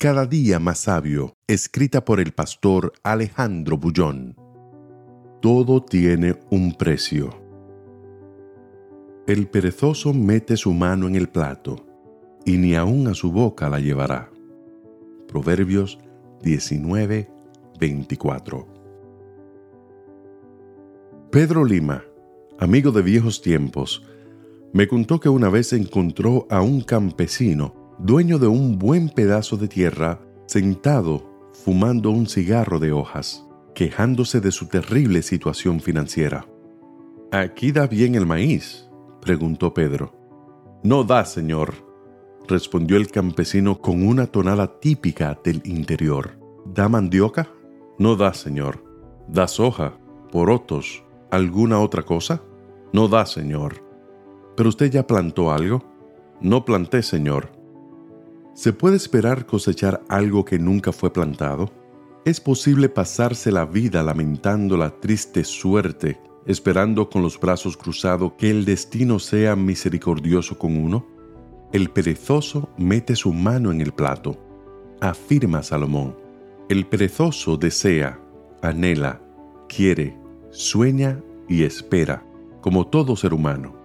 Cada día más sabio, escrita por el pastor Alejandro Bullón. Todo tiene un precio. El perezoso mete su mano en el plato, y ni aun a su boca la llevará. Proverbios 19, 24. Pedro Lima, amigo de viejos tiempos, me contó que una vez encontró a un campesino dueño de un buen pedazo de tierra, sentado fumando un cigarro de hojas, quejándose de su terrible situación financiera. ¿Aquí da bien el maíz? preguntó Pedro. No da, señor, respondió el campesino con una tonada típica del interior. ¿Da mandioca? No da, señor. ¿Da soja, porotos, alguna otra cosa? No da, señor. ¿Pero usted ya plantó algo? No planté, señor. ¿Se puede esperar cosechar algo que nunca fue plantado? ¿Es posible pasarse la vida lamentando la triste suerte, esperando con los brazos cruzados que el destino sea misericordioso con uno? El perezoso mete su mano en el plato, afirma Salomón. El perezoso desea, anhela, quiere, sueña y espera, como todo ser humano.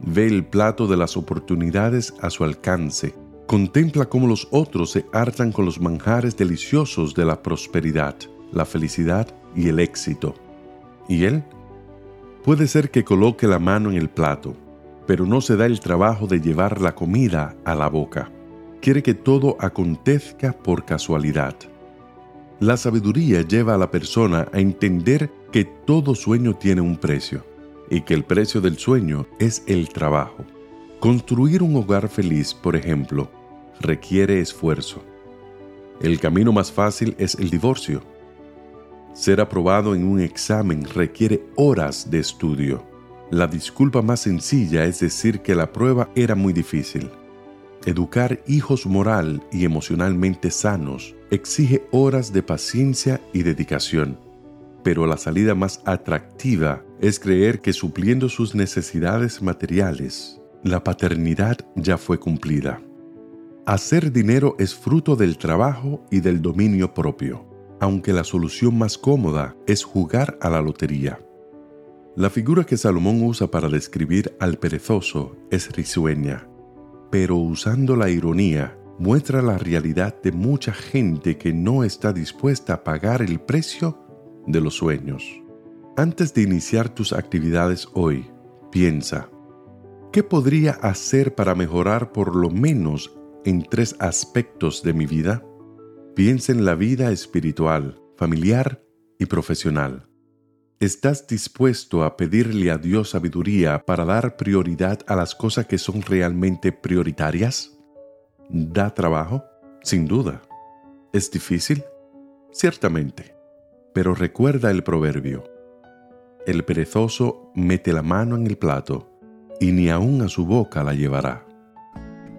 Ve el plato de las oportunidades a su alcance, Contempla cómo los otros se hartan con los manjares deliciosos de la prosperidad, la felicidad y el éxito. ¿Y él? Puede ser que coloque la mano en el plato, pero no se da el trabajo de llevar la comida a la boca. Quiere que todo acontezca por casualidad. La sabiduría lleva a la persona a entender que todo sueño tiene un precio y que el precio del sueño es el trabajo. Construir un hogar feliz, por ejemplo, requiere esfuerzo. El camino más fácil es el divorcio. Ser aprobado en un examen requiere horas de estudio. La disculpa más sencilla es decir que la prueba era muy difícil. Educar hijos moral y emocionalmente sanos exige horas de paciencia y dedicación. Pero la salida más atractiva es creer que supliendo sus necesidades materiales, la paternidad ya fue cumplida. Hacer dinero es fruto del trabajo y del dominio propio, aunque la solución más cómoda es jugar a la lotería. La figura que Salomón usa para describir al perezoso es risueña, pero usando la ironía muestra la realidad de mucha gente que no está dispuesta a pagar el precio de los sueños. Antes de iniciar tus actividades hoy, piensa, ¿Qué podría hacer para mejorar por lo menos en tres aspectos de mi vida? Piensa en la vida espiritual, familiar y profesional. ¿Estás dispuesto a pedirle a Dios sabiduría para dar prioridad a las cosas que son realmente prioritarias? ¿Da trabajo? Sin duda. ¿Es difícil? Ciertamente. Pero recuerda el proverbio. El perezoso mete la mano en el plato y ni aun a su boca la llevará.